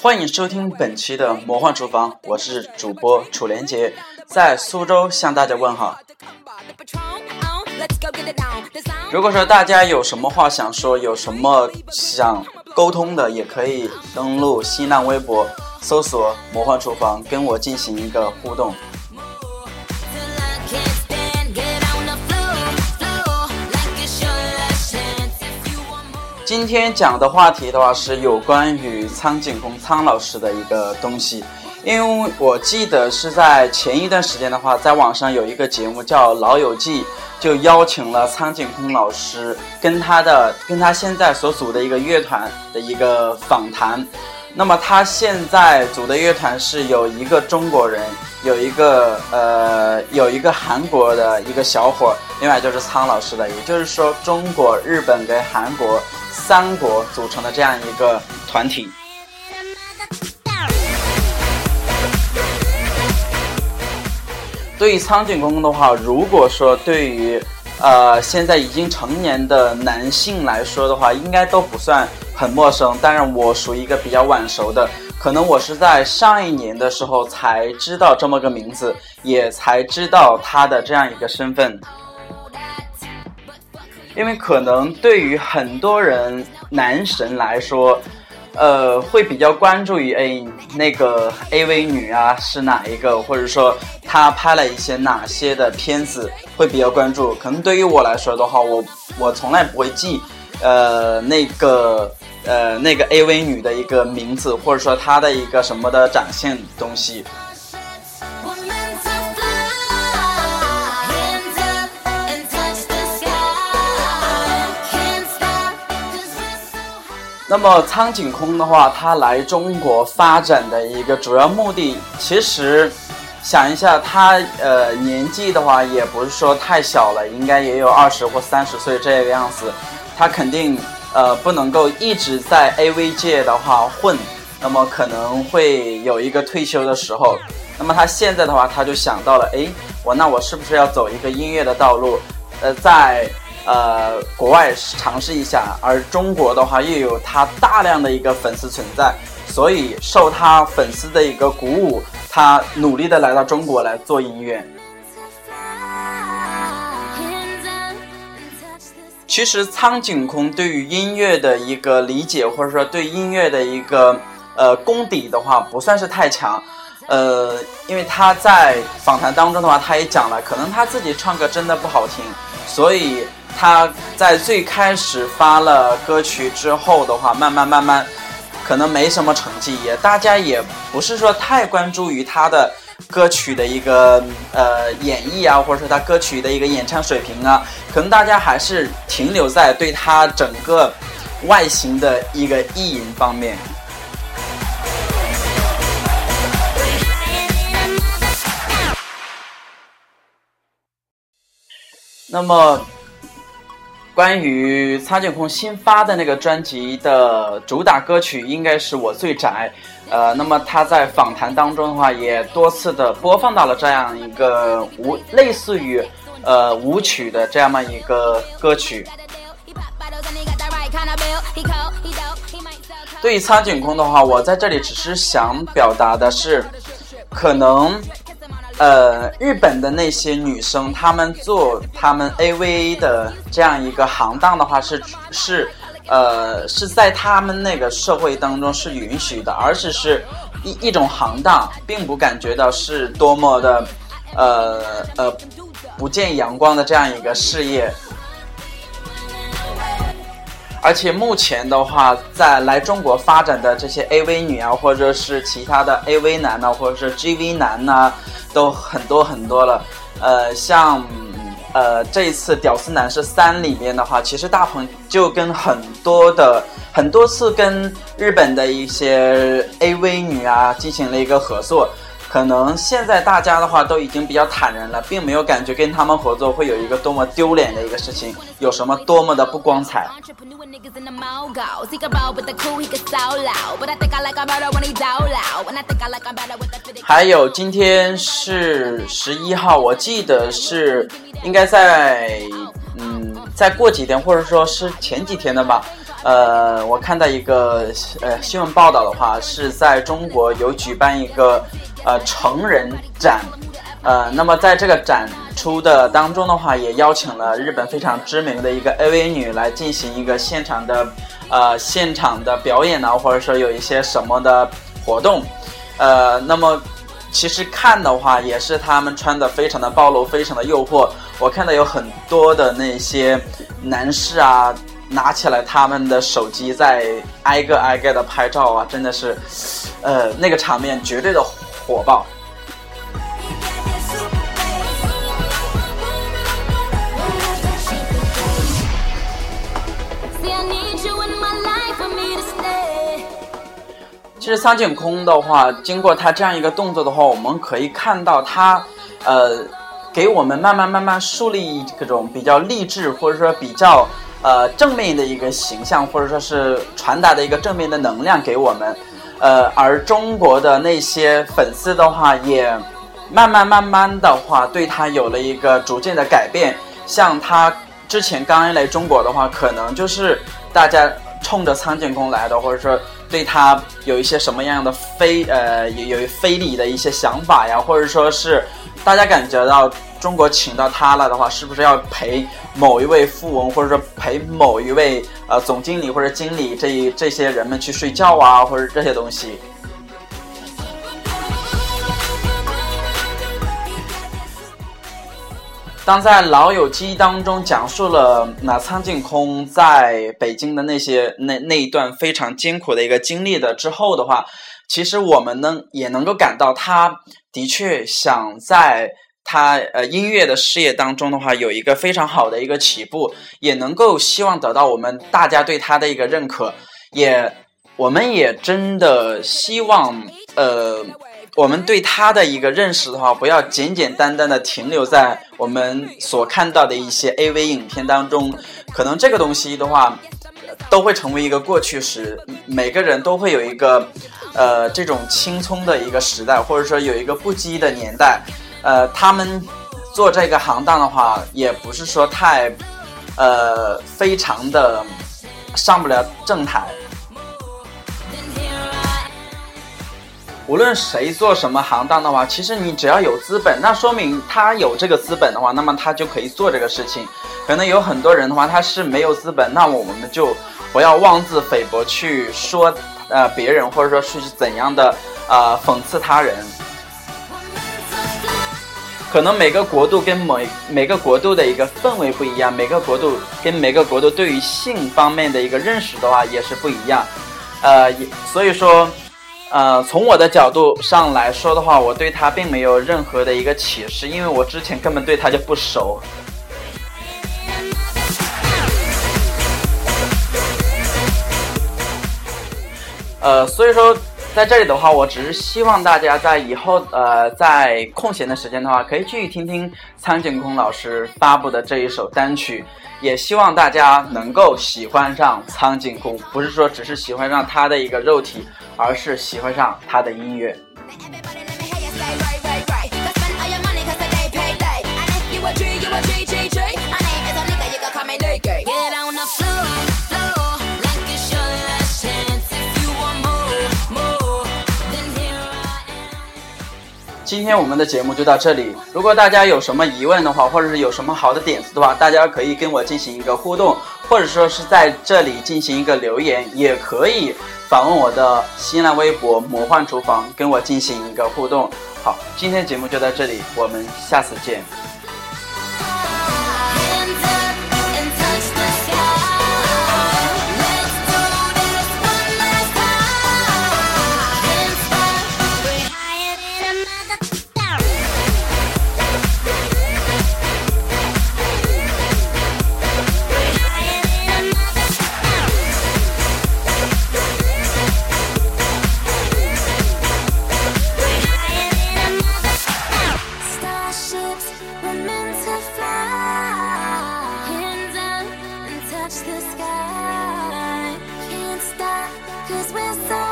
欢迎收听本期的魔幻厨房，我是主播楚连杰，在苏州向大家问好。如果说大家有什么话想说，有什么想沟通的，也可以登录新浪微博，搜索“魔幻厨房”，跟我进行一个互动。今天讲的话题的话是有关于苍井空苍老师的一个东西，因为我记得是在前一段时间的话，在网上有一个节目叫《老友记》，就邀请了苍井空老师跟他的跟他现在所组的一个乐团的一个访谈。那么他现在组的乐团是有一个中国人，有一个呃有一个韩国的一个小伙，另外就是苍老师的，也就是说中国、日本跟韩国。三国组成的这样一个团体。对于苍井空的话，如果说对于呃现在已经成年的男性来说的话，应该都不算很陌生。当然，我属于一个比较晚熟的，可能我是在上一年的时候才知道这么个名字，也才知道他的这样一个身份。因为可能对于很多人男神来说，呃，会比较关注于哎那个 AV 女啊是哪一个，或者说她拍了一些哪些的片子会比较关注。可能对于我来说的话，我我从来不会记，呃那个呃那个 AV 女的一个名字，或者说她的一个什么的展现东西。那么苍井空的话，他来中国发展的一个主要目的，其实想一下，他呃年纪的话也不是说太小了，应该也有二十或三十岁这个样子。他肯定呃不能够一直在 AV 界的话混，那么可能会有一个退休的时候。那么他现在的话，他就想到了，哎，我那我是不是要走一个音乐的道路？呃，在。呃，国外尝试一下，而中国的话又有他大量的一个粉丝存在，所以受他粉丝的一个鼓舞，他努力的来到中国来做音乐。其实苍井空对于音乐的一个理解，或者说对音乐的一个呃功底的话，不算是太强。呃，因为他在访谈当中的话，他也讲了，可能他自己唱歌真的不好听，所以。他在最开始发了歌曲之后的话，慢慢慢慢，可能没什么成绩，也大家也不是说太关注于他的歌曲的一个呃演绎啊，或者说他歌曲的一个演唱水平啊，可能大家还是停留在对他整个外形的一个意淫方面。那么。关于苍井空新发的那个专辑的主打歌曲，应该是我最宅。呃，那么他在访谈当中的话，也多次的播放到了这样一个舞，类似于呃舞曲的这样一个歌曲。对于苍井空的话，我在这里只是想表达的是，可能。呃，日本的那些女生，她们做她们 AV 的这样一个行当的话，是是，呃，是在他们那个社会当中是允许的，而且是一一种行当，并不感觉到是多么的，呃呃，不见阳光的这样一个事业。而且目前的话，在来中国发展的这些 AV 女啊，或者是其他的 AV 男呢，或者是 GV 男呢。都很多很多了，呃，像呃这一次《屌丝男士三》里面的话，其实大鹏就跟很多的很多次跟日本的一些 AV 女啊进行了一个合作。可能现在大家的话都已经比较坦然了，并没有感觉跟他们合作会有一个多么丢脸的一个事情，有什么多么的不光彩。还有今天是十一号，我记得是应该在嗯再过几天，或者说是前几天的吧。呃，我看到一个呃新闻报道的话，是在中国有举办一个呃成人展，呃，那么在这个展出的当中的话，也邀请了日本非常知名的一个 AV 女来进行一个现场的呃现场的表演呢，或者说有一些什么的活动，呃，那么。其实看的话，也是他们穿的非常的暴露，非常的诱惑。我看到有很多的那些男士啊，拿起来他们的手机在挨个挨个的拍照啊，真的是，呃，那个场面绝对的火爆。其实苍井空的话，经过他这样一个动作的话，我们可以看到他，呃，给我们慢慢慢慢树立这种比较励志或者说比较呃正面的一个形象，或者说是传达的一个正面的能量给我们。呃，而中国的那些粉丝的话，也慢慢慢慢的话对他有了一个逐渐的改变。像他之前刚一来中国的话，可能就是大家冲着苍井空来的，或者说。对他有一些什么样的非呃有有非礼的一些想法呀，或者说是大家感觉到中国请到他了的话，是不是要陪某一位富翁，或者说陪某一位呃总经理或者经理这一这些人们去睡觉啊，或者这些东西？当在《老友记》当中讲述了那苍井空在北京的那些那那一段非常艰苦的一个经历的之后的话，其实我们呢也能够感到他的确想在他呃音乐的事业当中的话有一个非常好的一个起步，也能够希望得到我们大家对他的一个认可，也我们也真的希望呃。我们对他的一个认识的话，不要简简单单的停留在我们所看到的一些 AV 影片当中，可能这个东西的话，都会成为一个过去时。每个人都会有一个，呃，这种青葱的一个时代，或者说有一个不羁的年代。呃，他们做这个行当的话，也不是说太，呃，非常的上不了正台。无论谁做什么行当的话，其实你只要有资本，那说明他有这个资本的话，那么他就可以做这个事情。可能有很多人的话，他是没有资本，那我们就不要妄自菲薄去说呃别人，或者说是怎样的呃讽刺他人。可能每个国度跟每每个国度的一个氛围不一样，每个国度跟每个国度对于性方面的一个认识的话也是不一样。呃，所以说。呃，从我的角度上来说的话，我对他并没有任何的一个启示，因为我之前根本对他就不熟。呃，所以说在这里的话，我只是希望大家在以后呃在空闲的时间的话，可以去听听苍井空老师发布的这一首单曲，也希望大家能够喜欢上苍井空，不是说只是喜欢上他的一个肉体。而是喜欢上他的音乐。今天我们的节目就到这里。如果大家有什么疑问的话，或者是有什么好的点子的话，大家可以跟我进行一个互动，或者说是在这里进行一个留言，也可以访问我的新浪微博“魔幻厨房”，跟我进行一个互动。好，今天节目就到这里，我们下次见。Cause we're so